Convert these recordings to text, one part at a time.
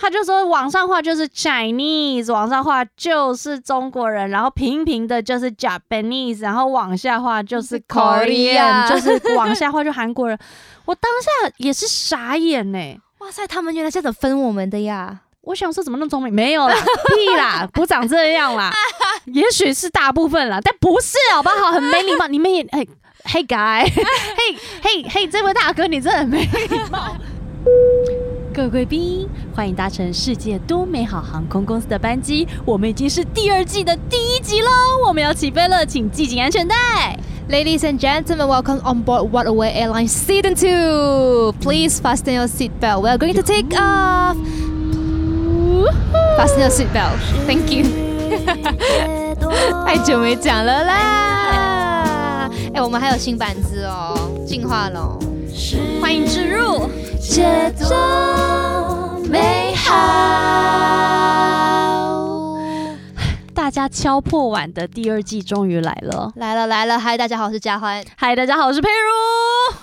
他就说往上画就是 Chinese，往上画就是中国人，然后平平的就是 Japanese，然后往下画就是 Korean，就是往下画就韩国人。我当下也是傻眼呢、欸，哇塞，他们原来这样子分我们的呀！我想说怎么那么聪明？没有啦，屁啦，不长这样啦。也许是大部分啦，但不是好不好？很没礼貌。你们也嘿嘿 guy，嘿嘿嘿，这位大哥，你真的很没礼貌。各位贵宾，欢迎搭乘世界多美好航空公司的班机。我们已经是第二季的第一集喽，我们要起飞了，请系紧安全带。Ladies and gentlemen, welcome on board WhatAway Airlines Season Two. Please fasten your seatbelt. We are going to take off. Fasten your seatbelt. Thank you. 太久没讲了啦！哎，我们还有新板子哦，进化龙，欢迎置入，节奏美好。大家敲破碗的第二季终于来了，来了来了！嗨，大家好，我是佳欢。嗨，大家好，我是佩如。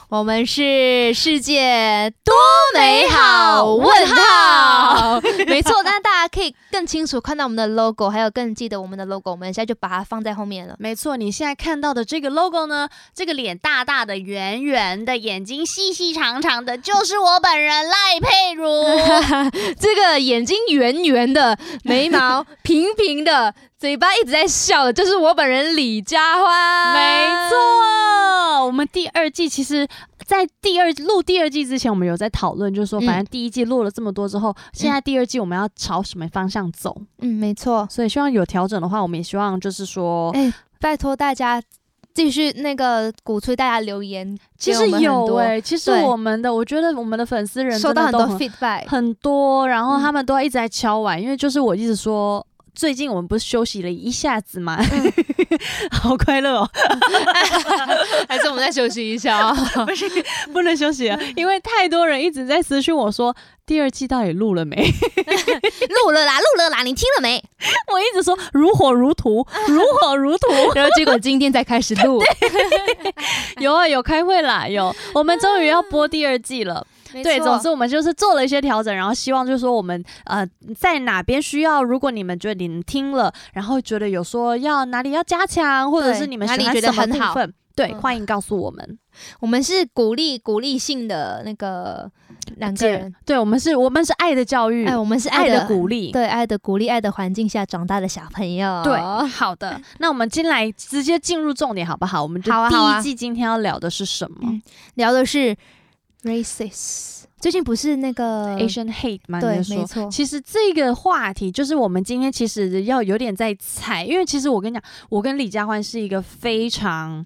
我们是世界多美好？问号，没错。但以更清楚看到我们的 logo，还有更记得我们的 logo。我们现在就把它放在后面了。没错，你现在看到的这个 logo 呢，这个脸大大的、圆圆的，眼睛细细长长的，就是我本人赖佩如。这个眼睛圆圆的，眉毛 平平的。嘴巴一直在笑的，就是我本人李佳欢。没错，我们第二季其实，在第二录第二季之前，我们有在讨论，就是说，反正第一季录了这么多之后，嗯、现在第二季我们要朝什么方向走？嗯，没错。所以希望有调整的话，我们也希望就是说，哎、欸，拜托大家继续那个鼓吹大家留言。其实有哎、欸，其实我们的，我觉得我们的粉丝人收到很多 feedback，很多，然后他们都一直在敲碗，嗯、因为就是我一直说。最近我们不是休息了一下子吗？嗯、好快乐哦！还是我们再休息一下啊？不是，不能休息了，因为太多人一直在私讯我说第二季到底录了没？录了啦，录了啦，你听了没？我一直说如火如荼，如火如荼，然后结果今天才开始录。有啊，有开会啦，有，我们终于要播第二季了。对，总之我们就是做了一些调整，然后希望就是说我们呃在哪边需要，如果你们觉得你们听了，然后觉得有说要哪里要加强，或者是你们喜欢什么部分，对，欢迎告诉我们。我们是鼓励鼓励性的那个两个人，对，我们是我们是爱的教育，哎，我们是爱的鼓励，对，爱的鼓励，爱的环境下长大的小朋友。对，好的，那我们进来直接进入重点好不好？我们就第一季今天要聊的是什么？聊的是。Racist，最近不是那个 Asian hate 吗？对，没错。其实这个话题就是我们今天其实要有点在猜，因为其实我跟你讲，我跟李佳欢是一个非常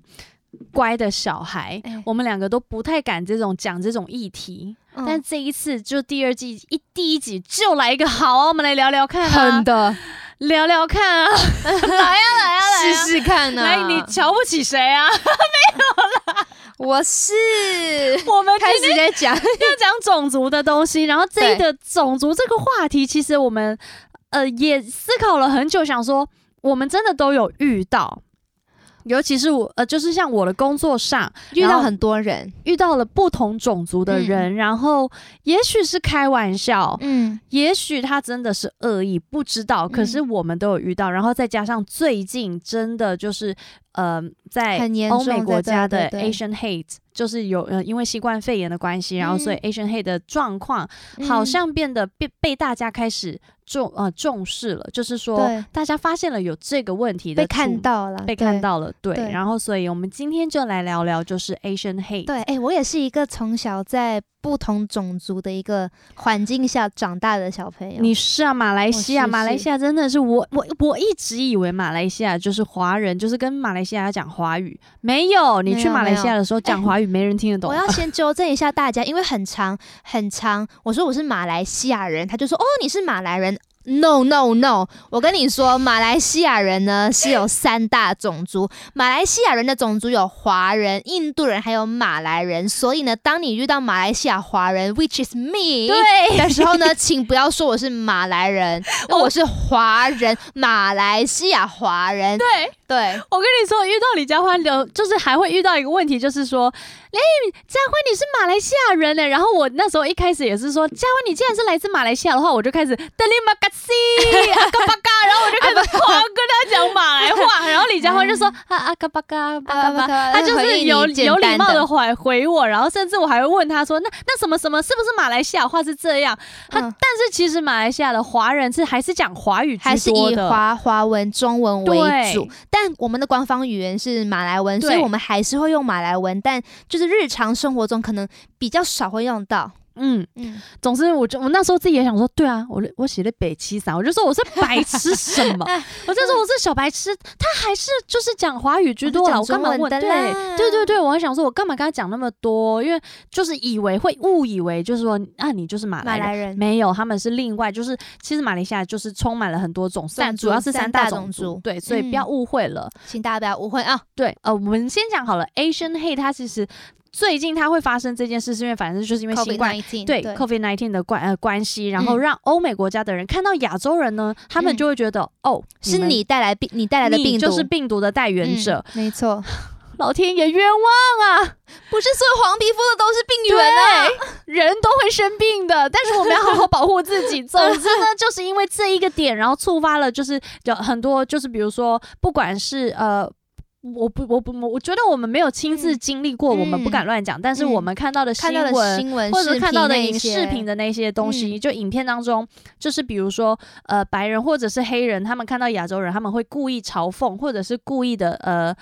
乖的小孩，欸、我们两个都不太敢这种讲这种议题。嗯、但这一次就第二季一第一集就来一个好啊，我们来聊聊看啊，狠的聊聊看啊，来呀来呀来试试看啊！来，你瞧不起谁啊？没有啦。我是我们开始在讲要讲种族的东西，然后这个种族这个话题，其实我们呃也思考了很久，想说我们真的都有遇到。尤其是我，呃，就是像我的工作上遇到很多人，遇到了不同种族的人，嗯、然后也许是开玩笑，嗯，也许他真的是恶意，不知道。可是我们都有遇到，嗯、然后再加上最近真的就是，呃，在欧美国家的 Asian hate，就是有呃，因为新冠肺炎的关系，然后所以 Asian hate 的状况好像变得被被大家开始。重呃重视了，就是说大家发现了有这个问题的，被看到了，被看到了，对。对，然后，所以我们今天就来聊聊，就是 Asian hate。对，哎、欸，我也是一个从小在不同种族的一个环境下长大的小朋友。你是啊，马来西亚，马来西亚真的是我我我一直以为马来西亚就是华人，就是跟马来西亚讲华语。没有，你去马来西亚的时候讲华语，没人听得懂。我要先纠正一下大家，因为很长很长，我说我是马来西亚人，他就说哦，你是马来人。No no no！我跟你说，马来西亚人呢是有三大种族。马来西亚人的种族有华人、印度人，还有马来人。所以呢，当你遇到马来西亚华人，which is me，对的时候呢，请不要说我是马来人，我是华人，马来西亚华人。对对，我跟你说，遇到李佳欢的，就是还会遇到一个问题，就是说。哎，佳欢你是马来西亚人呢？然后我那时候一开始也是说，佳欢你既然是来自马来西亚的话，我就开始德里马嘎西阿嘎巴嘎，然后我就开始狂跟他讲马来话，然后李佳欢就说啊阿嘎巴嘎巴嘎巴，他就是有有礼貌的回回我，然后甚至我还会问他说，那那什么什么是不是马来西亚话是这样？他但是其实马来西亚的华人是还是讲华语还是以华华文中文为主，但我们的官方语言是马来文，所以我们还是会用马来文，但就是日常生活中可能比较少会用到。嗯嗯，总之，我就我那时候自己也想说，对啊，我我写的北七三，我就说我是白痴什么？我就说我是小白痴，他还是就是讲华语居多啊，我干嘛问？对对对对，我还想说，我干嘛跟他讲那么多？因为就是以为会误以为就是说啊，你就是马来人，马来人没有，他们是另外，就是其实马来西亚就是充满了很多种，但主要是三大种族，对，所以不要误会了，请大家不要误会啊。对，呃，我们先讲好了，Asian hate 它其实。最近它会发生这件事，是因为反正就是因为新冠，COVID-19，对，COVID nineteen 的关呃关系，然后让欧美国家的人看到亚洲人呢，嗯、他们就会觉得哦，是你带来病，你带来的病毒就是病毒的带源者，嗯、没错，老天爷冤枉啊！不是所有黄皮肤的都是病源啊，人都会生病的，但是我们要好好保护自己。总之呢，就是因为这一个点，然后触发了就是有很多，就是比如说，不管是呃。我不，我不，我觉得我们没有亲自经历过，嗯、我们不敢乱讲。但是我们看到的新闻，新闻或者看到的影视频的那些东西，就影片当中，就是比如说，呃，白人或者是黑人，他们看到亚洲人，他们会故意嘲讽，或者是故意的，呃，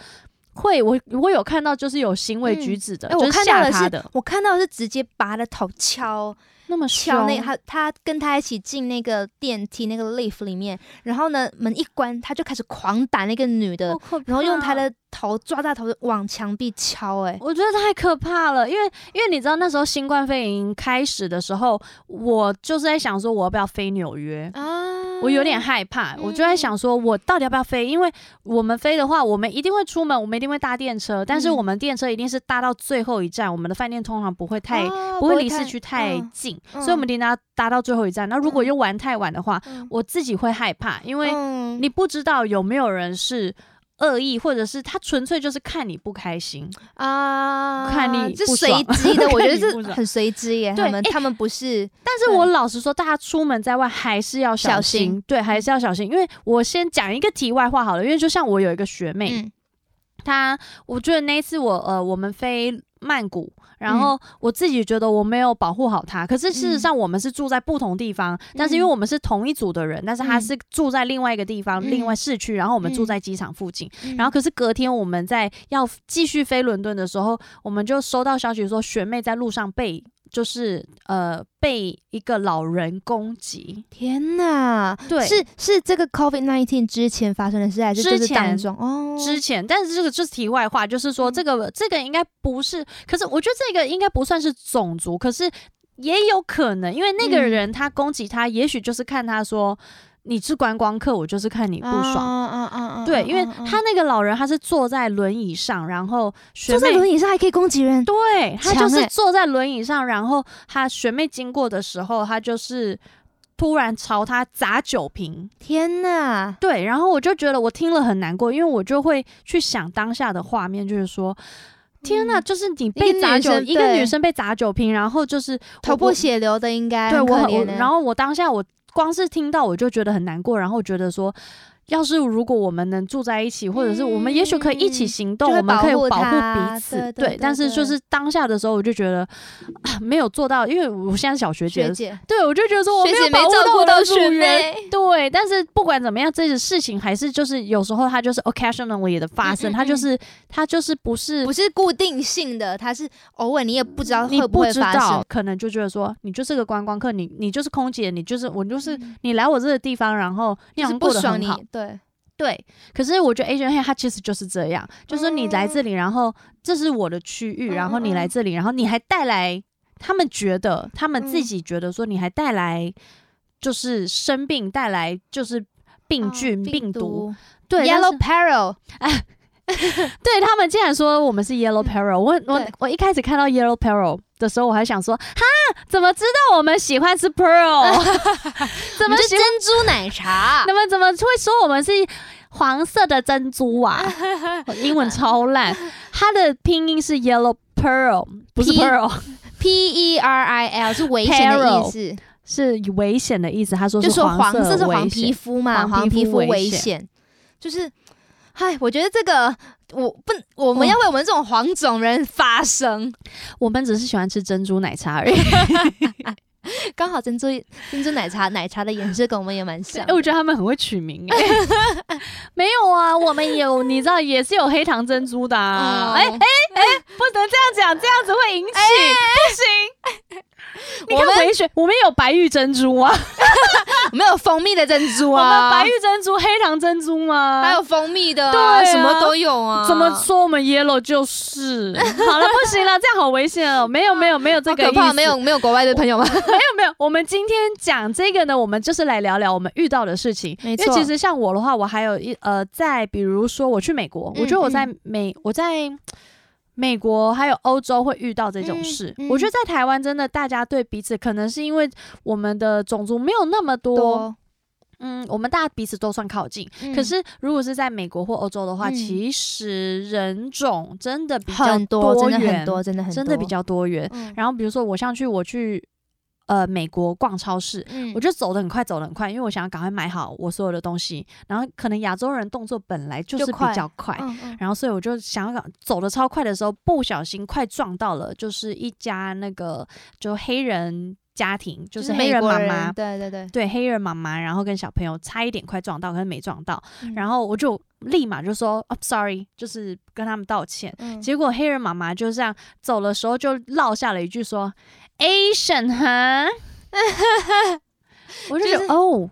会我我有看到就是有行为举止的，就是吓他的。我看到的是直接拔了头敲。那么敲那他他跟他一起进那个电梯那个 lift 里面，然后呢，门一关，他就开始狂打那个女的，然后用他的头抓大头往墙壁敲，欸。哎，我觉得太可怕了，因为因为你知道那时候新冠肺炎开始的时候，我就是在想说我要不要飞纽约啊。我有点害怕，我就在想说，我到底要不要飞？因为我们飞的话，我们一定会出门，我们一定会搭电车，但是我们电车一定是搭到最后一站，我们的饭店通常不会太不会离市区太近，所以我们一定要搭到最后一站。那如果又玩太晚的话，我自己会害怕，因为你不知道有没有人是。恶意，或者是他纯粹就是看你不开心啊，看你这随机的，我觉得是很随机耶。他们他们不是，但是我老实说，大家出门在外还是要小心，对，还是要小心。因为我先讲一个题外话好了，因为就像我有一个学妹，她，我觉得那一次我呃，我们飞。曼谷，然后我自己觉得我没有保护好他，可是事实上我们是住在不同地方，但是因为我们是同一组的人，但是他是住在另外一个地方，另外市区，然后我们住在机场附近，然后可是隔天我们在要继续飞伦敦的时候，我们就收到消息说学妹在路上被。就是呃，被一个老人攻击，天哪！对，是是这个 COVID nineteen 之前发生的事，还是之前哦？之前，但是这个就是题外话，就是说这个、嗯、这个应该不是，可是我觉得这个应该不算是种族，可是也有可能，因为那个人他攻击他，也许就是看他说。你是观光客，我就是看你不爽。嗯嗯嗯嗯，对，因为他那个老人他是坐在轮椅上，然后坐在轮椅上还可以攻击人。对，他就是坐在轮椅上，然后他学妹经过的时候，他就是突然朝他砸酒瓶。天哪！对，然后我就觉得我听了很难过，因为我就会去想当下的画面，就是说，天哪，就是你被砸酒，一个女生被砸酒瓶，然后就是头破血流的，应该对我，然后我当下我。光是听到我就觉得很难过，然后觉得说。要是如果我们能住在一起，或者是我们也许可以一起行动，嗯、我们可以保护彼此。对，但是就是当下的时候，我就觉得啊，没有做到，因为我现在是小学姐，学姐对，我就觉得说我没有保护到我的学妹。对，但是不管怎么样，这个事情还是就是有时候它就是 occasionally 的发生，嗯嗯嗯，它就是它就是不是不是固定性的，它是偶尔你也不知道会不会发生，可能就觉得说你就是个观光客，你你就是空姐，你就是我就是你来我这个地方，然后你想过得很好。对。对，可是我觉得 Asian hate 它其实就是这样，就是你来这里，然后这是我的区域，然后你来这里，然后你还带来他们觉得他们自己觉得说你还带来就是生病，带来就是病菌、病毒，对，Yellow Peril，哎，对他们竟然说我们是 Yellow Peril，我我我一开始看到 Yellow Peril 的时候，我还想说哈。怎么知道我们喜欢吃 pearl？怎么是珍珠奶茶？你们怎么会说我们是黄色的珍珠啊？英文超烂，它的拼音是 yellow pearl，不是 pearl，P E R I L 是危险的意思，是危险的意思。他说就是黄色，是黄皮肤嘛，黄皮肤危险，就是，嗨，我觉得这个我不，我们要为我们这种黄种人发声，我们只是喜欢吃珍珠奶茶而已。刚好珍珠珍珠奶茶奶茶的颜色跟我们也蛮像，哎，我觉得他们很会取名哎。没有啊，我们有，你知道也是有黑糖珍珠的啊。哎哎哎，不能这样讲，这样子会引起不行。你看回旋，我们有白玉珍珠啊，我们有蜂蜜的珍珠啊。我们白玉珍珠、黑糖珍珠吗？还有蜂蜜的，对，什么都有啊。怎么说我们 yellow 就是？好了，不行了，这样好危险哦。没有没有没有这个意思，可怕，没有没有国外的朋友吗？没有没有，我们今天讲这个呢，我们就是来聊聊我们遇到的事情。没错，因为其实像我的话，我还有一呃，在比如说我去美国，我觉得我在美我在。美国还有欧洲会遇到这种事，嗯嗯、我觉得在台湾真的大家对彼此可能是因为我们的种族没有那么多，多嗯，我们大家彼此都算靠近。嗯、可是如果是在美国或欧洲的话，嗯、其实人种真的比较多元，很多真的很多，真的很多，真的比较多元。嗯、然后比如说我像去我去。呃，美国逛超市，嗯、我就走得很快，走得很快，因为我想要赶快买好我所有的东西。然后可能亚洲人动作本来就是比较快，快嗯嗯、然后所以我就想要走得超快的时候，不小心快撞到了，就是一家那个就黑人家庭，就是黑人妈妈，对对对，对黑人妈妈，然后跟小朋友差一点快撞到，可是没撞到。嗯、然后我就立马就说、oh, sorry，就是跟他们道歉。嗯、结果黑人妈妈就这样走的时候就落下了一句说。Asian 哈，我就觉得、就是、哦，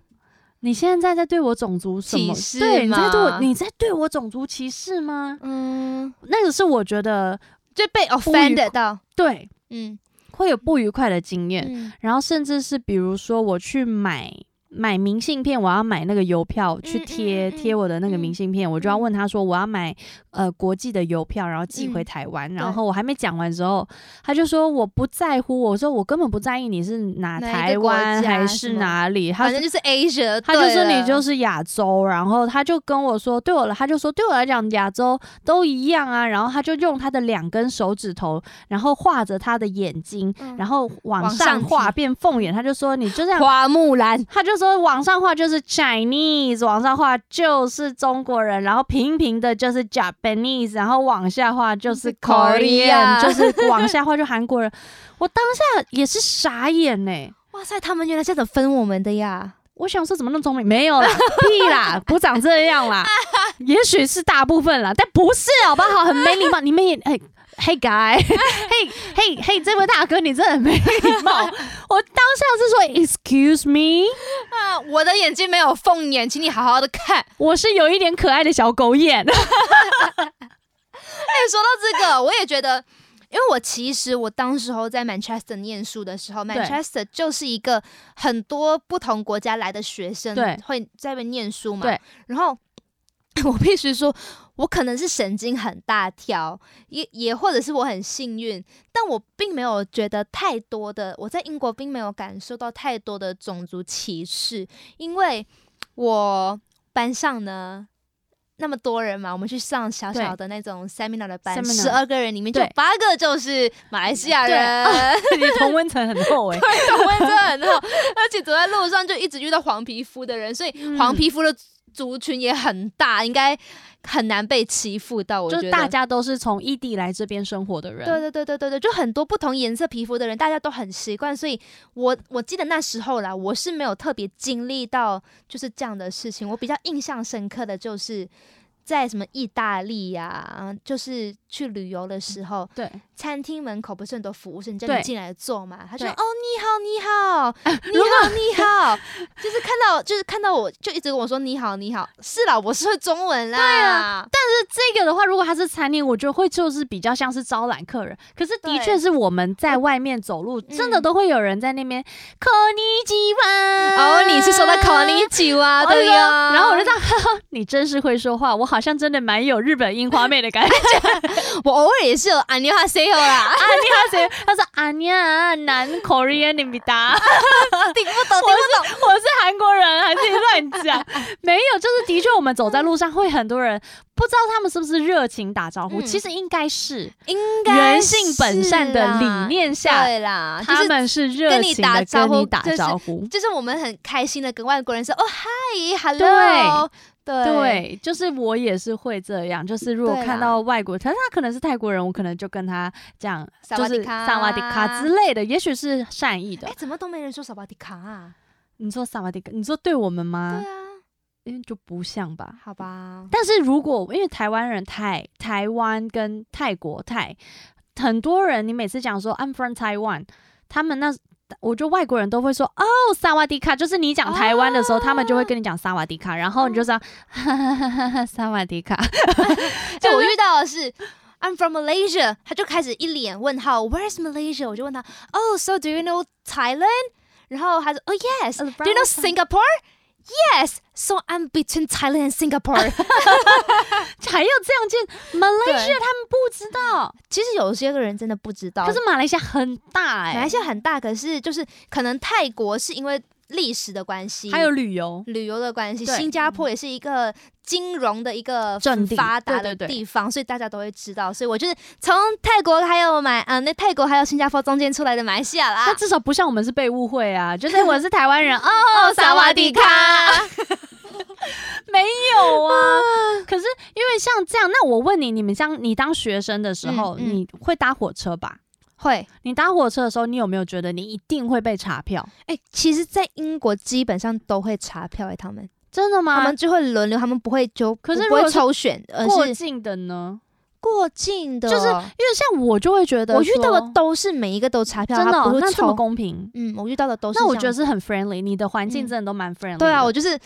你现在在对我种族什么歧视？对，你在对我，你在对我种族歧视吗？嗯，那个是我觉得就被 offended 到，对，嗯，会有不愉快的经验，嗯、然后甚至是比如说我去买。买明信片，我要买那个邮票去贴贴我的那个明信片，我就要问他说我要买呃国际的邮票，然后寄回台湾。然后我还没讲完之后，他就说我不在乎，我说我根本不在意你是哪台湾还是哪里，他反正就是 Asia，他就说你就是亚洲。然后他就跟我说，对我来他就说对我来讲亚洲都一样啊。然后他就用他的两根手指头，然后画着他的眼睛，然后往上画变凤眼，他就说你就这样花木兰，他就说。说往上画就是 Chinese，往上画就是中国人，然后平平的就是 Japanese，然后往下画就是 Korean，就是往下画就韩国人。我当下也是傻眼呢、欸，哇塞，他们原来是这样分我们的呀！我想说怎么那么聪明？没有啦，屁啦，不长这样啦，也许是大部分啦，但不是好不好？很没礼貌，你们也哎。Hey guy，嘿嘿嘿，这位大哥，你真的很没礼貌。我当下是说，Excuse me，啊，我的眼睛没有凤眼，请你好好的看。我是有一点可爱的小狗眼。哎，说到这个，我也觉得，因为我其实我当时候在 Manchester 念书的时候，Manchester 就是一个很多不同国家来的学生会在那边念书嘛。对，然后 我必须说。我可能是神经很大条，也也或者是我很幸运，但我并没有觉得太多的，我在英国并没有感受到太多的种族歧视，因为我班上呢那么多人嘛，我们去上小小的那种 seminar 的班，十二个人里面就八个就是马来西亚人，你同温层很厚哎、欸，对，同温层很厚，而且走在路上就一直遇到黄皮肤的人，所以黄皮肤的族群也很大，应该。很难被欺负到，我觉得就大家都是从异地来这边生活的人，对对对对对对，就很多不同颜色皮肤的人，大家都很习惯，所以我我记得那时候啦，我是没有特别经历到就是这样的事情，我比较印象深刻的就是。在什么意大利呀、啊？就是去旅游的时候，对，餐厅门口不是很多服务生叫你进来坐嘛？他说：“哦，你好，你好，你好，你好。”就是看到，就是看到我就一直跟我说：“你好，你好。”是啦，我是会中文啦。对啊，但是这个的话，如果他是餐厅，我觉得会就是比较像是招揽客人。可是的确是我们在外面走路，真的都会有人在那边。こんにちは。哦，你是说的こんにちは对呀。然后我就这样，哈哈，你真是会说话，我好。 好像真的蛮有日本樱花妹的感觉。我偶尔也是有安妮哈塞欧啦，安妮哈塞，他说安妮啊，南 Korean 你比达，听不懂，听不懂，我是韩国人，还是乱讲？没有，就是的确，我们走在路上会很多人。不知道他们是不是热情打招呼？其实应该是，应该人性本善的理念下，对啦，他们是热情的跟你打招呼，就是我们很开心的跟外国人说哦嗨，hello，对，对，就是我也是会这样，就是如果看到外国，可是他可能是泰国人，我可能就跟他讲，就是萨瓦迪卡之类的，也许是善意的。哎，怎么都没人说萨瓦迪卡啊？你说萨瓦迪卡，你说对我们吗？对啊，因为就不像吧？好吧。但是如果因为台湾人泰台湾跟泰国泰很多人，你每次讲说 I'm from Taiwan，他们那。我觉得外国人都会说哦，萨瓦迪卡，就是你讲台湾的时候，哦、他们就会跟你讲萨瓦迪卡，然后你就这样，萨瓦迪卡。就我遇到的是，I'm from Malaysia，他就开始一脸问号，Where's Malaysia？我就问他，哦、oh,，So do you know Thailand？然后他说，哦、oh,，Yes，Do you know Singapore？Yes, so I'm between Thailand and Singapore。还要这样见马来西亚，他们不知道。其实有些个人真的不知道。可是马来西亚很大哎、欸，马来西亚很大，可是就是可能泰国是因为。历史的关系，还有旅游旅游的关系，新加坡也是一个金融的一个很发达的地方，所以大家都会知道。所以我就是从泰国还有马啊，那泰国还有新加坡中间出来的马来西亚啦。那至少不像我们是被误会啊，就是我是台湾人 哦，萨瓦迪卡，没有啊。可是因为像这样，那我问你，你们像你当学生的时候，嗯嗯、你会搭火车吧？会，你搭火车的时候，你有没有觉得你一定会被查票？哎、欸，其实，在英国基本上都会查票、欸。哎，他们真的吗？他们就会轮流，他们不会就可是不会抽选，而是过境的呢？过境的，就是因为像我就会觉得，我遇到的都是每一个都查票，真的、哦、那这么公平？嗯，我遇到的都是。那我觉得是很 friendly，你的环境真的都蛮 friendly、嗯。对啊，我就是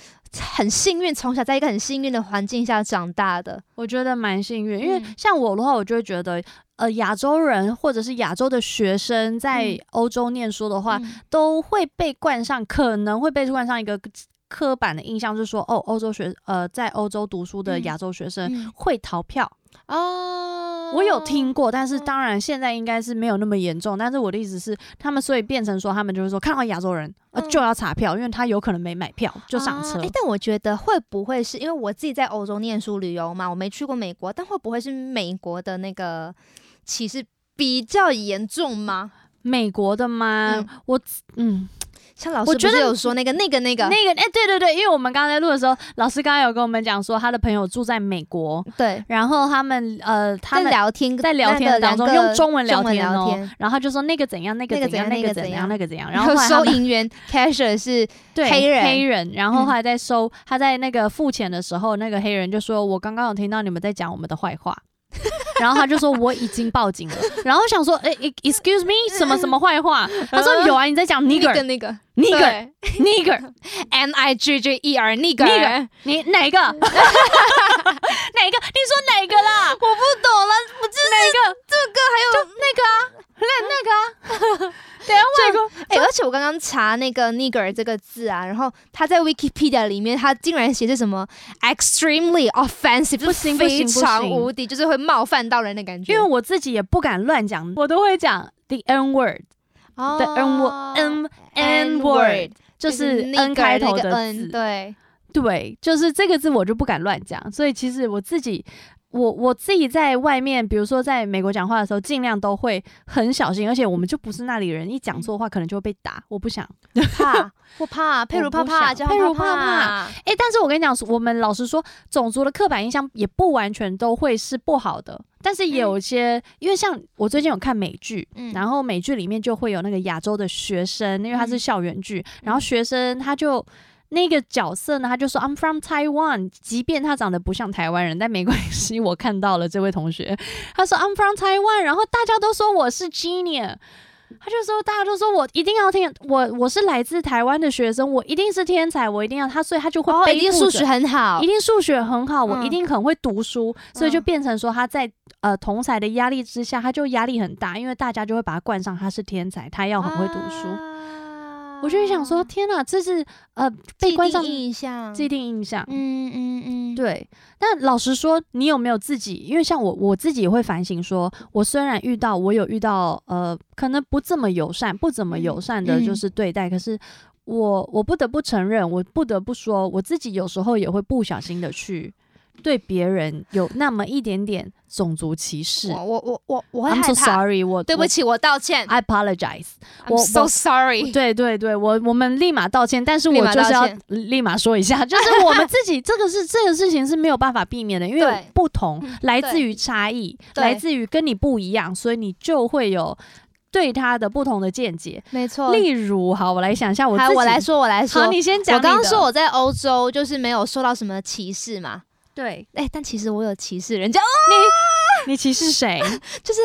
很幸运，从小在一个很幸运的环境下长大的，我觉得蛮幸运。因为像我的话，我就会觉得，呃，亚洲人或者是亚洲的学生在欧洲念书的话，嗯、都会被冠上，可能会被冠上一个 刻板的印象，就是说，哦，欧洲学，呃，在欧洲读书的亚洲学生会逃票。哦，我有听过，但是当然现在应该是没有那么严重。但是我的意思是，他们所以变成说，他们就是说看到亚洲人呃就要查票，因为他有可能没买票就上车。哎，但我觉得会不会是因为我自己在欧洲念书旅游嘛，我没去过美国，但会不会是美国的那个歧视比较严重吗？美国的吗？我嗯。像老师不是有说那个那个那个。那个哎，对对对，因为我们刚刚在录的时候，老师刚刚有跟我们讲说，他的朋友住在美国，对，然后他们呃，他们在聊天，在聊天当中用中文聊天哦，然后他就说那个怎样，那个怎样，那个怎样，那个怎样，然后 收银员 cashier 是 黑人。黑人，然后后来在收他在那个付钱的时候，那个黑人就说，我刚刚有听到你们在讲我们的坏话。然后他就说我已经报警了，然后想说，哎，excuse me，什么什么坏话？他说有啊，你在讲 nigger 那个 nigger nigger，n i g g e r nigger，你哪个？哪个？你说哪个啦？我不懂了，我就是哪个？这个还有那个啊，那那个啊。哎，而且我刚刚查那个 nigger 这个字啊，然后他在 Wikipedia 里面，他竟然写着什么 extremely offensive，非常无敌，就是会冒犯到人的感觉。因为我自己也不敢乱讲，我都会讲 the n word，the n word，n n word，就是 n 开头的字，对对，就是这个字我就不敢乱讲，所以其实我自己。我我自己在外面，比如说在美国讲话的时候，尽量都会很小心，而且我们就不是那里人，一讲错话可能就会被打。我不想 怕，我怕 佩如怕怕，佩如怕怕。哎，但是我跟你讲，我们老实说，种族的刻板印象也不完全都会是不好的，但是也有一些，嗯、因为像我最近有看美剧，嗯、然后美剧里面就会有那个亚洲的学生，因为他是校园剧，嗯、然后学生他就。那个角色呢，他就说 I'm from Taiwan，即便他长得不像台湾人，但没关系。我看到了这位同学，他说 I'm from Taiwan，然后大家都说我是 genius，他就说大家都说我一定要听我，我是来自台湾的学生，我一定是天才，我一定要他，所以他就会背、哦、一定数学很好，一定数学很好，我一定很会读书，嗯、所以就变成说他在呃同侪的压力之下，他就压力很大，因为大家就会把他冠上他是天才，他要很会读书。啊我就想说，天哪，这是呃被关上印象，既定印象。嗯嗯嗯，对。但老实说，你有没有自己？因为像我，我自己也会反省说，说我虽然遇到，我有遇到呃，可能不这么友善、不怎么友善的，就是对待。嗯、可是我我不得不承认，我不得不说，我自己有时候也会不小心的去。对别人有那么一点点种族歧视，我我我我会害怕。I'm so sorry，我对不起，我，道歉。I apologize。I'm so sorry。对对对，我我们立马道歉，但是我就是要立马说一下，就是我们自己这个是 这个事情是没有办法避免的，因为不同来自于差异，来自于跟你不一样，所以你就会有对他的不同的见解。没错。例如，好，我来想一下，我自己我来说，我来说，好，你先讲。我刚刚说我在欧洲就是没有受到什么歧视嘛。对，哎、欸，但其实我有歧视人家。你你歧视谁？就是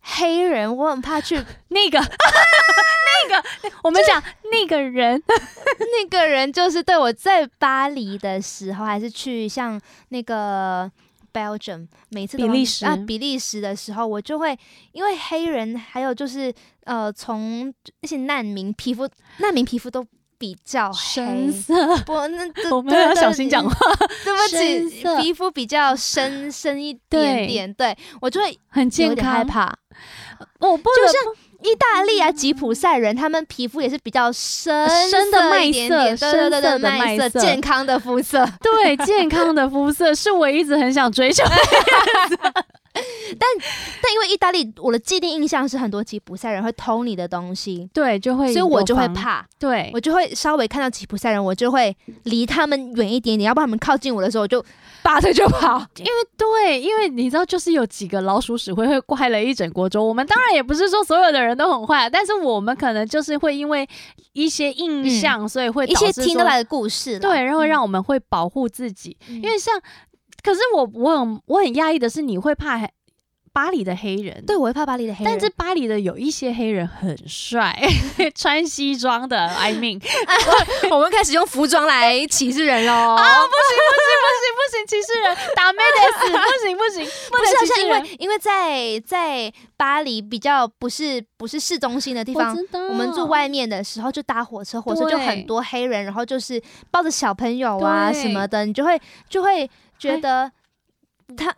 黑人，我很怕去 那个 那个。我们讲那个人，那个人就是对我在巴黎的时候，还是去像那个 Belgium，每次都比利时啊比利时的时候，我就会因为黑人，还有就是呃，从那些难民皮肤，难民皮肤都。比较深色，不，那 我们要小心讲话。对不起，皮肤比较深深一点点，对，对我就会很健康，害怕。我不就像意大利啊，吉普赛人，他们皮肤也是比较深深的麦色，深色的麦色，健康的肤色。对，健康的肤色是我一直很想追求的。但但因为意大利，我的既定印象是很多吉普赛人会偷你的东西，对，就会，所以我就会怕，对，我就会稍微看到吉普赛人，我就会离他们远一点点，要不然他们靠近我的时候，我就拔腿就跑。因为对，因为你知道，就是有几个老鼠屎会会坏了一整锅粥。我们当然也不是说所有的人都很坏，但是我们可能就是会因为一些印象，嗯、所以会导致一些听得来的故事，对，然后让我们会保护自己，嗯、因为像。可是我我很我很压抑的是，你会怕巴黎的黑人？对，我会怕巴黎的黑人。但是巴黎的有一些黑人很帅，穿西装的。I mean，我们开始用服装来歧视人喽！啊，不行不行不行不行，歧视人，打妹的死，不行不行，不能歧视人。因为因为在在巴黎比较不是不是市中心的地方，我，我们住外面的时候就搭火车，火车就很多黑人，然后就是抱着小朋友啊什么的，你就会就会。觉得他，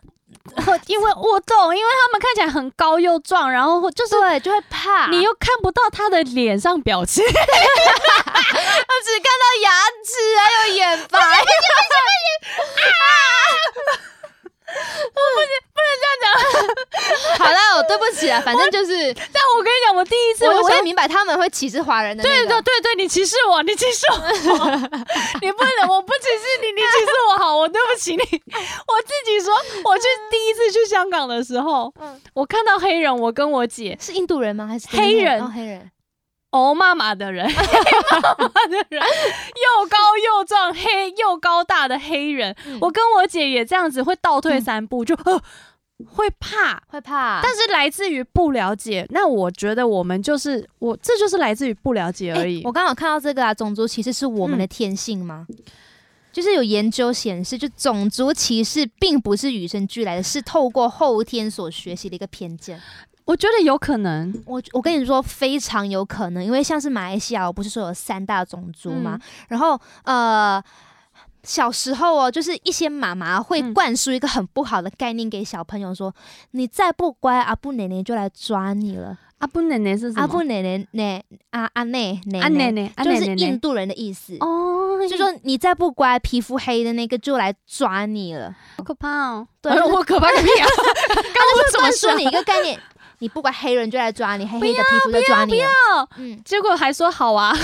因为我懂，因为他们看起来很高又壮，然后就是对，就会怕，你又看不到他的脸上表情，我只看到牙齿还有眼白。不行，不能这样讲。好了，我对不起啊，反正就是。但我跟你讲，我第一次我，我也明白他们会歧视华人的、那个。对对对对，你歧视我，你歧视我，你不能，我不歧视你，你歧视我，好，我对不起你。我自己说，我去第一次去香港的时候，嗯、我看到黑人，我跟我姐是印度人吗？还是黑人？黑人。欧妈妈的人，黑妈妈的人，又高又壮，黑又高大的黑人，嗯、我跟我姐也这样子，会倒退三步，嗯、就呃会怕，会怕。但是来自于不了解，那我觉得我们就是我，这就是来自于不了解而已。欸、我刚好看到这个啊，种族歧视是我们的天性吗？嗯、就是有研究显示，就种族歧视并不是与生俱来的，是透过后天所学习的一个偏见。我觉得有可能，我我跟你说非常有可能，因为像是马来西亚，我不是说有三大种族嘛？嗯、然后呃，小时候哦，就是一些妈妈会灌输一个很不好的概念给小朋友说，说、嗯、你再不乖，阿布奶奶就来抓你了。阿布奶奶是什么？阿布奶奶奶阿阿内奶奶，就是印度人的意思哦，就说你再不乖，皮肤黑的那个就来抓你了，好可怕哦！对，我可怕个屁啊！刚刚怎么说你一个概念？你不管黑人就来抓你，黑黑的皮肤就抓你了。不要，不要，嗯，结果还说好啊，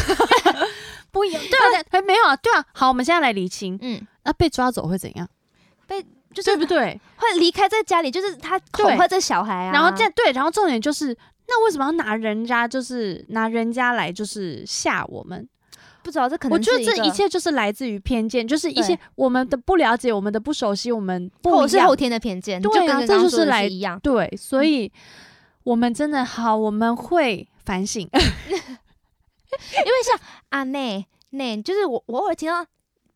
不要，对啊，还没有啊，对啊，好，我们现在来理清，嗯，那被抓走会怎样？被就是对不对？会离开在家里，就是他恐吓这小孩啊。然后这对，然后重点就是，那为什么要拿人家就是拿人家来就是吓我们？不知道这可能，我觉得这一切就是来自于偏见，就是一些我们的不了解，我们的不熟悉，我们或是后天的偏见，对啊，这就是来一样，对，所以。我们真的好，我们会反省，因为像阿内内，就是我，我偶尔听到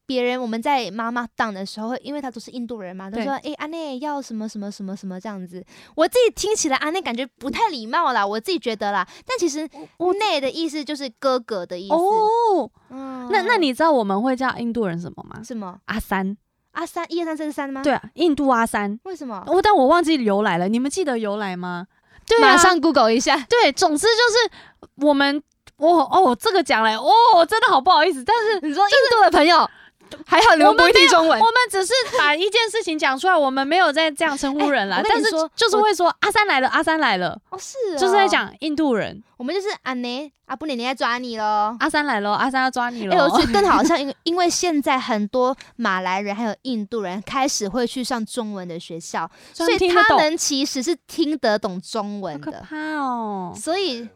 别人我们在妈妈档的时候，因为他都是印度人嘛，都说哎阿内要什么什么什么什么这样子，我自己听起来阿内感觉不太礼貌啦，我自己觉得啦，但其实屋内的意思就是哥哥的意思哦。嗯，那那你知道我们会叫印度人什么吗？什么？阿三？阿三？一二三四是三吗？对啊，印度阿三。为什么？我但我忘记由来了，你们记得由来吗？对啊、马上 Google 一下。对，总之就是我们哦哦，这个讲嘞，哦，真的好不好意思。但是你说印度的朋友。还好你们不会听中文，我们只是把一件事情讲出来，我们没有在这样称呼人啦。欸、但是就是会说阿三来了，阿三来了。哦，是，就是在讲印度人。我们就是阿内阿布奶奶在抓你喽，阿三来喽，阿三要抓你喽。哎、欸，我觉得更好像，因为因为现在很多马来人还有印度人开始会去上中文的学校，所以他们其实是听得懂中文的。可怕哦！所以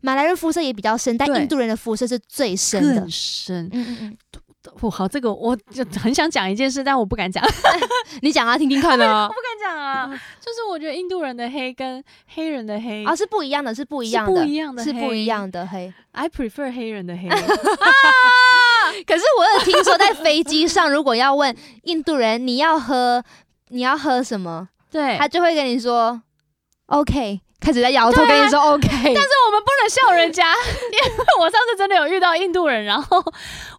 马来人肤色也比较深，但印度人的肤色是最深的，更深。嗯嗯嗯。不好，这个我就很想讲一件事，但我不敢讲。你讲啊，听听看啊。我不敢讲啊，就是我觉得印度人的黑跟黑人的黑啊是不一样的，是不一样的，不一样的，是不一样的黑。I prefer 黑人的黑。可是我有听说，在飞机上如果要问印度人你要喝你要喝什么，对，他就会跟你说 OK。开始在摇头跟你说 OK，但是我们不能笑人家，因为我上次真的有遇到印度人，然后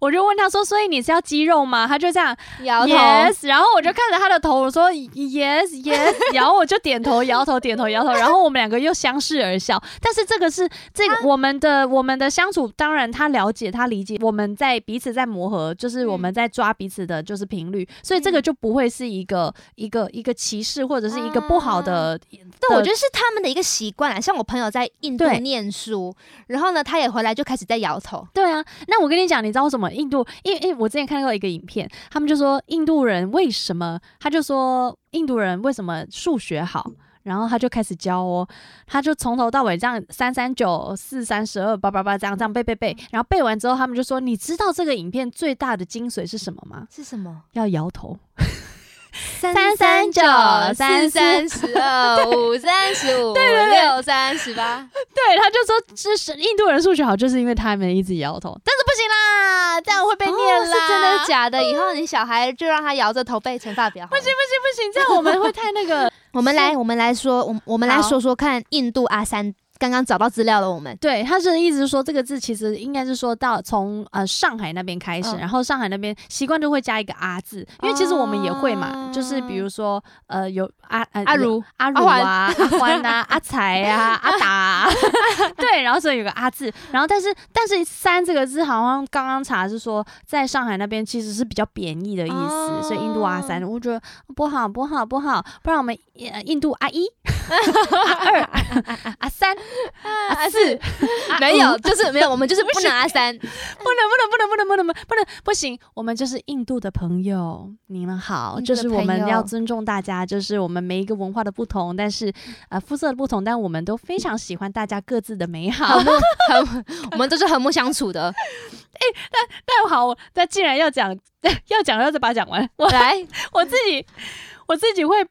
我就问他说：“所以你是要肌肉吗？”他就这样摇头，yes，然后我就看着他的头，我说：“yes yes”，然后我就点头摇头点头摇头，然后我们两个又相视而笑。但是这个是这个我们的我们的相处，当然他了解他理解我们在彼此在磨合，就是我们在抓彼此的就是频率，所以这个就不会是一个一个一个歧视或者是一个不好的。对，我觉得是他们的一个。习惯了，像我朋友在印度念书，然后呢，他也回来就开始在摇头。对啊，那我跟你讲，你知道为什么印度？因为因为我之前看到一个影片，他们就说印度人为什么？他就说印度人为什么数学好？然后他就开始教哦，他就从头到尾这样三三九四三十二八八八这样这样背背背，然后背完之后，他们就说：“你知道这个影片最大的精髓是什么吗？”是什么？要摇头。三三九三三十二五三十五六三十八，对，他就说这是印度人数学好，就是因为他们一直摇头。但是不行啦，这样会被念啦。是真的假的？以后你小孩就让他摇着头背乘法表。不行不行不行，这样我们会太那个。我们来我们来说，我我们来说说看印度阿三。刚刚找到资料了，我们。对他是意思是说，这个字其实应该是说到从呃上海那边开始，嗯、然后上海那边习惯就会加一个阿字，因为其实我们也会嘛，啊、就是比如说呃有阿呃阿如。阿如啊阿欢啊 阿才啊阿达、啊，对，然后所以有个阿字，然后但是但是三这个字好像刚刚查是说在上海那边其实是比较贬义的意思，啊、所以印度阿三我觉得不好不好不好，不然我们印度阿一。阿二。阿三。啊四，没有，就是没有，我们就是不能阿三，不能不能不能不能不能不能不能不行，我们就是印度的朋友，你们好，就是我们要尊重大家，就是我们每一个文化的不同，但是呃肤色的不同，但我们都非常喜欢大家各自的美好，我们都是和睦相处的。哎，但但好，那既然要讲要讲，要再把它讲完，我来。我自己我自己会。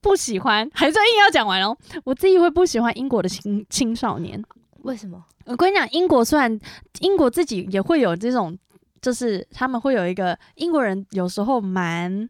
不喜欢，还是硬要讲完哦。我自己会不喜欢英国的青青少年，为什么？我跟你讲，英国虽然英国自己也会有这种，就是他们会有一个英国人有时候蛮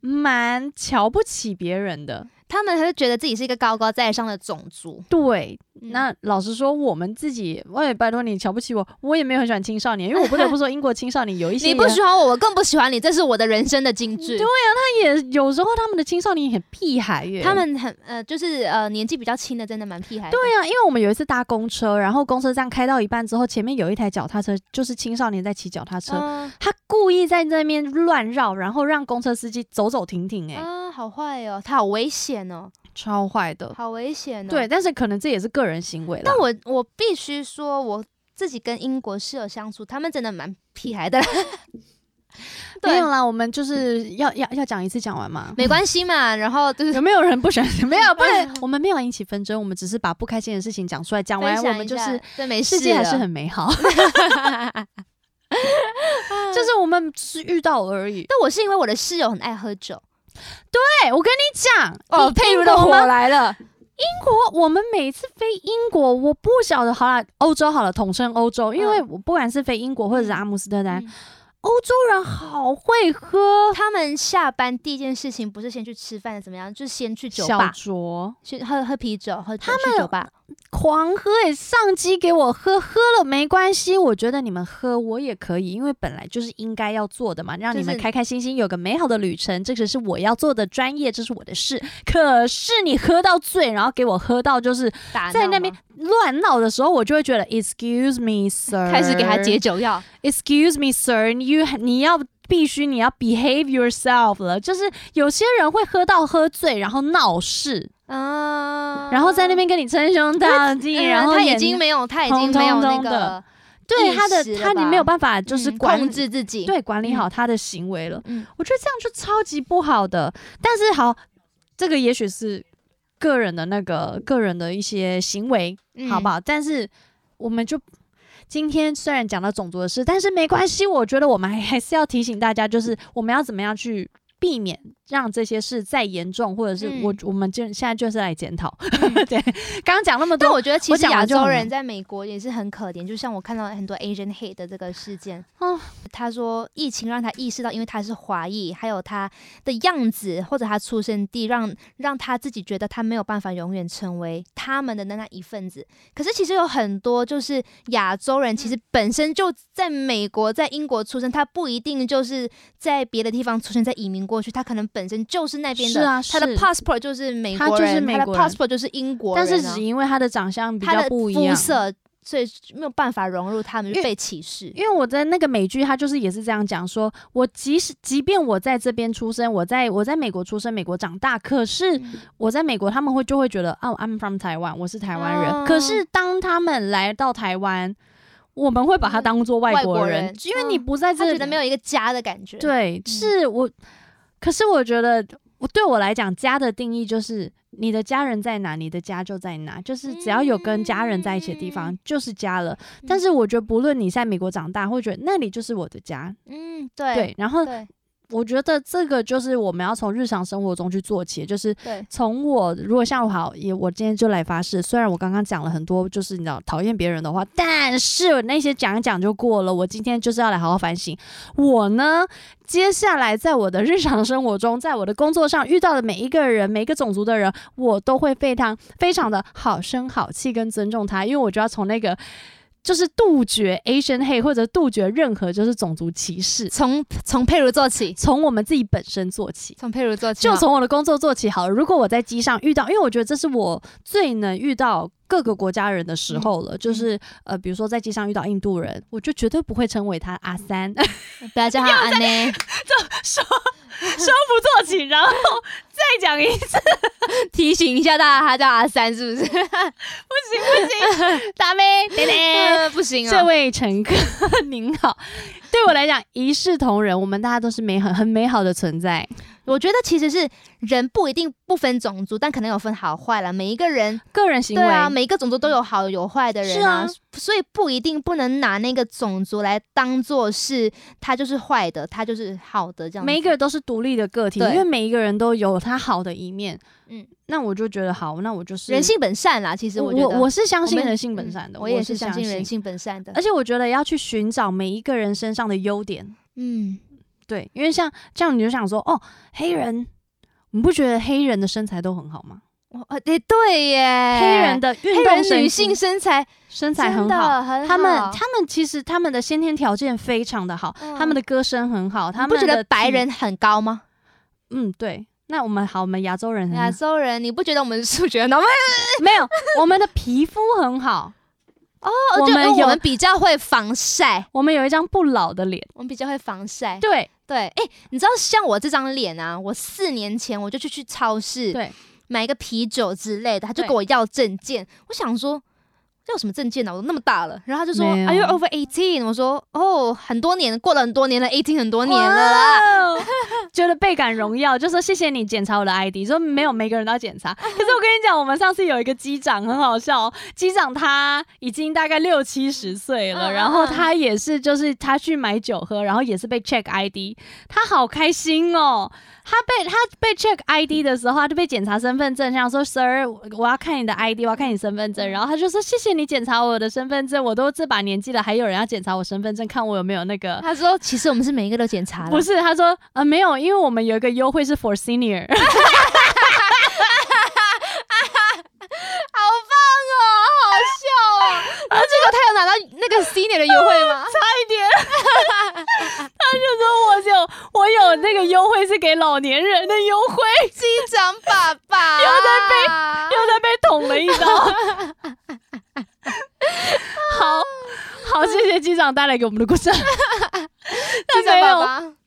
蛮瞧不起别人的。他们还是觉得自己是一个高高在上的种族。对，那老实说，我们自己，我也拜托你瞧不起我，我也没有很喜欢青少年，因为我不得不说，英国青少年有一些。你不喜欢我，我更不喜欢你，这是我的人生的金句。对啊，他也有时候他们的青少年也很屁孩耶，他们很呃，就是呃年纪比较轻的，真的蛮屁孩。对啊，因为我们有一次搭公车，然后公车站开到一半之后，前面有一台脚踏车，就是青少年在骑脚踏车，嗯、他故意在那边乱绕，然后让公车司机走走停停，哎，啊，好坏哦，他好危险哦。超坏的，好危险哦！对，但是可能这也是个人行为了。但我我必须说，我自己跟英国室友相处，他们真的蛮屁孩的。没有啦，我们就是要要要讲一次讲完嘛，没关系嘛。然后就是有没有人不喜欢？没有，不是 我们没有引起纷争，我们只是把不开心的事情讲出来，讲完我们就是对，没事，世界还是很美好。就是我们是遇到而已。但我是因为我的室友很爱喝酒。对，我跟你讲哦，佩如的火来了。英国，我们每次飞英国，我不晓得好了，欧洲好了，统称欧洲，因为我不管是飞英国或者是阿姆斯特丹，欧洲人好会喝。他们下班第一件事情不是先去吃饭，怎么样？就是先去酒吧，小酌，去喝喝啤酒，喝酒，他们去酒吧。狂喝诶，上机给我喝，喝了没关系，我觉得你们喝我也可以，因为本来就是应该要做的嘛，让你们开开心心有个美好的旅程，这个是我要做的专业，这是我的事。可是你喝到醉，然后给我喝到就是在那边乱闹的时候，我就会觉得，Excuse me, sir，开始给他解酒药。Excuse me, sir，你你要必须你要 behave yourself 了，就是有些人会喝到喝醉，然后闹事。啊，然后在那边跟你称兄道弟，然后他已经没有，他已经没有那个，对他的他你没有办法就是控制自己，对，管理好他的行为了。嗯，我觉得这样就超级不好的。但是好，这个也许是个人的那个个人的一些行为，好不好？但是我们就今天虽然讲到种族的事，但是没关系。我觉得我们还还是要提醒大家，就是我们要怎么样去。避免让这些事再严重，或者是我、嗯、我们就现在就是来检讨。嗯、对，刚刚讲那么多，我觉得其实亚洲人在美国也是很可怜。就像我看到很多 Asian hate 的这个事件，哦，他说疫情让他意识到，因为他是华裔，还有他的样子或者他出生地，让让他自己觉得他没有办法永远成为他们的那那一份子。可是其实有很多就是亚洲人，其实本身就在美国、在英国出生，他不一定就是在别的地方出生，在移民。过去，他可能本身就是那边的，啊、他的 passport 就是美国人，他就是美国人，他的 passport 就是英国人，但是只因为他的长相比较不一样，肤色，所以没有办法融入他们，被歧视。因为我在那个美剧，他就是也是这样讲，说我即使即便我在这边出生，我在我在美国出生，美国长大，可是我在美国，他们会就会觉得哦，I'm from Taiwan，我是台湾人。哦、可是当他们来到台湾，我们会把他当做外国人，因为你不在这里，觉得没有一个家的感觉。对，是我。可是我觉得，我对我来讲，家的定义就是你的家人在哪，你的家就在哪，就是只要有跟家人在一起的地方，就是家了。但是我觉得，不论你在美国长大，会觉得那里就是我的家。嗯，对。对，然后。我觉得这个就是我们要从日常生活中去做起，就是从我如果像我好也，我今天就来发誓，虽然我刚刚讲了很多，就是你知道讨厌别人的话，但是那些讲一讲就过了。我今天就是要来好好反省，我呢，接下来在我的日常生活中，在我的工作上遇到的每一个人，每一个种族的人，我都会非常非常的好声好气跟尊重他，因为我就要从那个。就是杜绝 Asian hate 或者杜绝任何就是种族歧视，从从佩如做起，从我们自己本身做起，从佩如做起，就从我的工作做起好了。如果我在机上遇到，因为我觉得这是我最能遇到各个国家人的时候了，嗯、就是呃，比如说在机上遇到印度人，我就绝对不会称为他阿三，不要叫他阿 内，就说说不做起，然后。再讲一次，提醒一下大家，他叫阿三，是不是？不 行不行，大妹，不行啊！这位乘客您好，对我来讲一视同仁，我们大家都是美很很美好的存在。我觉得其实是人不一定不分种族，但可能有分好坏了。每一个人个人行为啊，每一个种族都有好有坏的人啊，啊所以不一定不能拿那个种族来当做是他就是坏的，他就是好的这样。每一个人都是独立的个体，因为每一个人都有他好的一面。嗯，那我就觉得好，那我就是人性本善啦。其实我觉得我我是相信人性本善的，我，我也是相信人性本善的。而且我觉得要去寻找每一个人身上的优点。嗯。对，因为像这样，你就想说，哦，黑人，你不觉得黑人的身材都很好吗？哦，对对耶，黑人的运动女性身材身材很好，很好，他们他们其实他们的先天条件非常的好，嗯、他们的歌声很好，他们不觉得白人很高吗？嗯，对。那我们好，我们亚洲人，亚洲人，你不觉得我们数学很好吗？没有，我们的皮肤很好。哦，我们我们比较会防晒，我们有一张不老的脸，我们比较会防晒。对。对，哎、欸，你知道像我这张脸啊，我四年前我就去去超市，对，买一个啤酒之类的，他就跟我要证件，我想说。要什么证件呢？我都那么大了，然后他就说，Are you over eighteen？我说，哦，很多年，过了很多年了，eighteen 很多年了啦，觉得倍感荣耀，就说谢谢你检查我的 ID，说没有，每个人都要检查。可是我跟你讲，我们上次有一个机长很好笑，机长他已经大概六七十岁了，然后他也是，就是他去买酒喝，然后也是被 check ID，他好开心哦。他被他被 check ID 的时候，他就被检查身份证，想说 Sir，我要看你的 ID，我要看你身份证。然后他就说谢谢你检查我的身份证，我都这把年纪了，还有人要检查我身份证，看我有没有那个。他说其实我们是每一个都检查了。不是，他说呃没有，因为我们有一个优惠是 for senior。好棒哦！那个 senior 的优惠吗？差一点，他就说我有我有那个优惠是给老年人的优惠。机长爸爸又在被又在被捅了一刀。好好，谢谢机长带来给我们的故事。机长爸爸。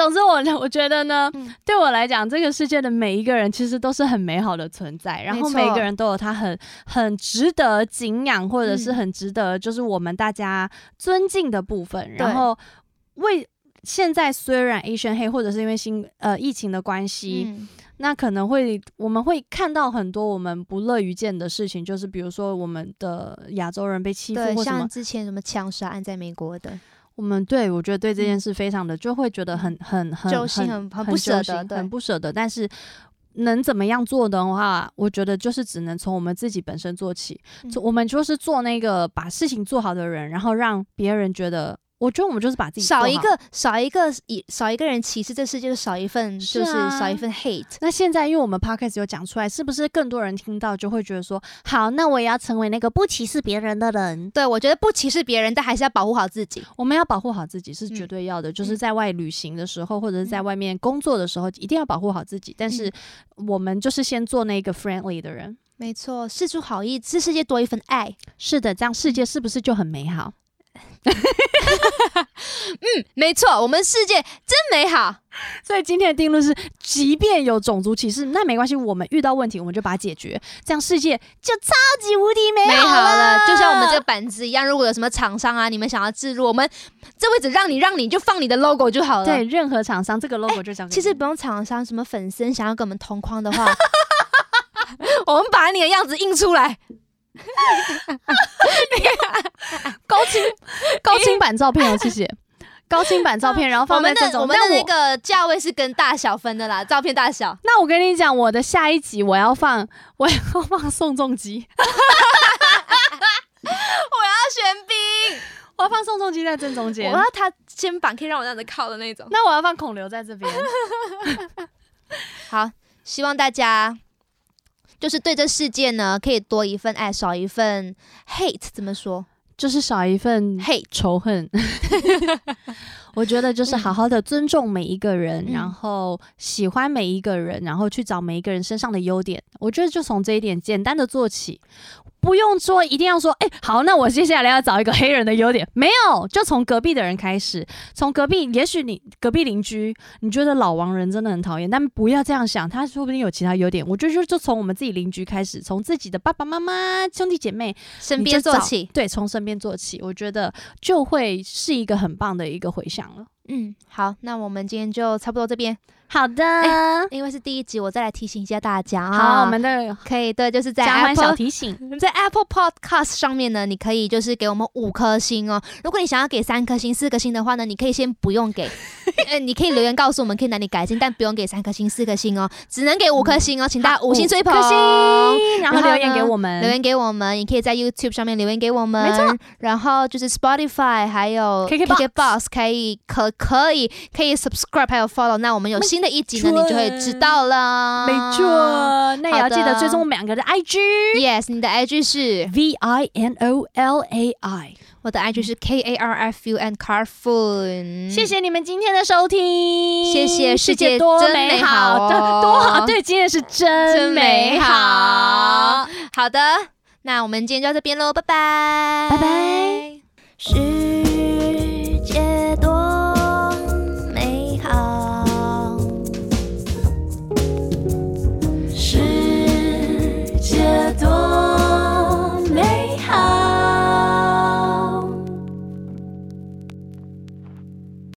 总之我，我我觉得呢，嗯、对我来讲，这个世界的每一个人其实都是很美好的存在，然后每一个人都有他很很值得敬仰，或者是很值得就是我们大家尊敬的部分。嗯、然后为现在虽然 Asian Hate 或者是因为新呃疫情的关系，嗯、那可能会我们会看到很多我们不乐于见的事情，就是比如说我们的亚洲人被欺负，或像之前什么枪杀案在美国的。我们对我觉得对这件事非常的就会觉得很很很揪心，很很不舍得，很不舍得。但是能怎么样做的话，我觉得就是只能从我们自己本身做起。嗯、我们就是做那个把事情做好的人，然后让别人觉得。我觉得我们就是把自己少一个少一个以少一个人歧视这世界，就少一份就是少一份 hate。那现在因为我们 podcast 有讲出来，是不是更多人听到就会觉得说，好，那我也要成为那个不歧视别人的人？对，我觉得不歧视别人，但还是要保护好自己。我们要保护好自己是绝对要的，嗯、就是在外旅行的时候，或者是在外面工作的时候，一定要保护好自己。但是我们就是先做那个 friendly 的人。没错，释出好意，这世界多一份爱。是的，这样世界是不是就很美好？嗯，没错，我们世界真美好。所以今天的定论是，即便有种族歧视，那没关系，我们遇到问题，我们就把它解决，这样世界就超级无敌美好了。美好了。就像我们这个板子一样，如果有什么厂商啊，你们想要置入，我们这位置让你让你就放你的 logo 就好了。对，任何厂商这个 logo 就这样。其实不用厂商，什么粉丝想要跟我们同框的话，我们把你的样子印出来。高清高清版照片哦，谢谢。高清版照片，然后放在这种，我们的那个价位是跟大小分的啦，照片大小。那我跟你讲，我的下一集我要放，我要放宋仲基。我要玄彬，我要放宋仲基在正中间，我要他肩膀可以让我这样子靠的那种。那我要放孔刘在这边。好，希望大家。就是对这世界呢，可以多一份爱，少一份 hate。怎么说？就是少一份 hate 仇恨。我觉得就是好好的尊重每一个人，嗯、然后喜欢每一个人，然后去找每一个人身上的优点。我觉得就从这一点简单的做起。不用说，一定要说，哎、欸，好，那我接下来要找一个黑人的优点，没有，就从隔壁的人开始，从隔壁，也许你隔壁邻居，你觉得老王人真的很讨厌，但不要这样想，他说不定有其他优点。我觉得就就从我们自己邻居开始，从自己的爸爸妈妈、兄弟姐妹身边做起，对，从身边做起，我觉得就会是一个很棒的一个回响了。嗯，好，那我们今天就差不多这边。好的，因为是第一集，我再来提醒一下大家啊。好，我们的可以对，就是在 Apple 小提醒，在 Apple Podcast 上面呢，你可以就是给我们五颗星哦。如果你想要给三颗星、四颗星的话呢，你可以先不用给，呃，你可以留言告诉我们，可以哪里改进，但不用给三颗星、四颗星哦，只能给五颗星哦，请大家五星追捧，然后留言给我们，留言给我们，你可以在 YouTube 上面留言给我们，没错。然后就是 Spotify 还有 KKBOX 可以可可以可以 Subscribe 还有 Follow，那我们有新。的一集呢，你就会知道了。没错，那也要记得追踪我们两个的 IG。Yes，你的 IG 是 V I N O L A I，我的 IG 是 K A R F U N Carfun。谢谢你们今天的收听，谢谢世界多美好，多好，对，今天是真美好。好的，那我们今天就到这边喽，拜拜，拜拜。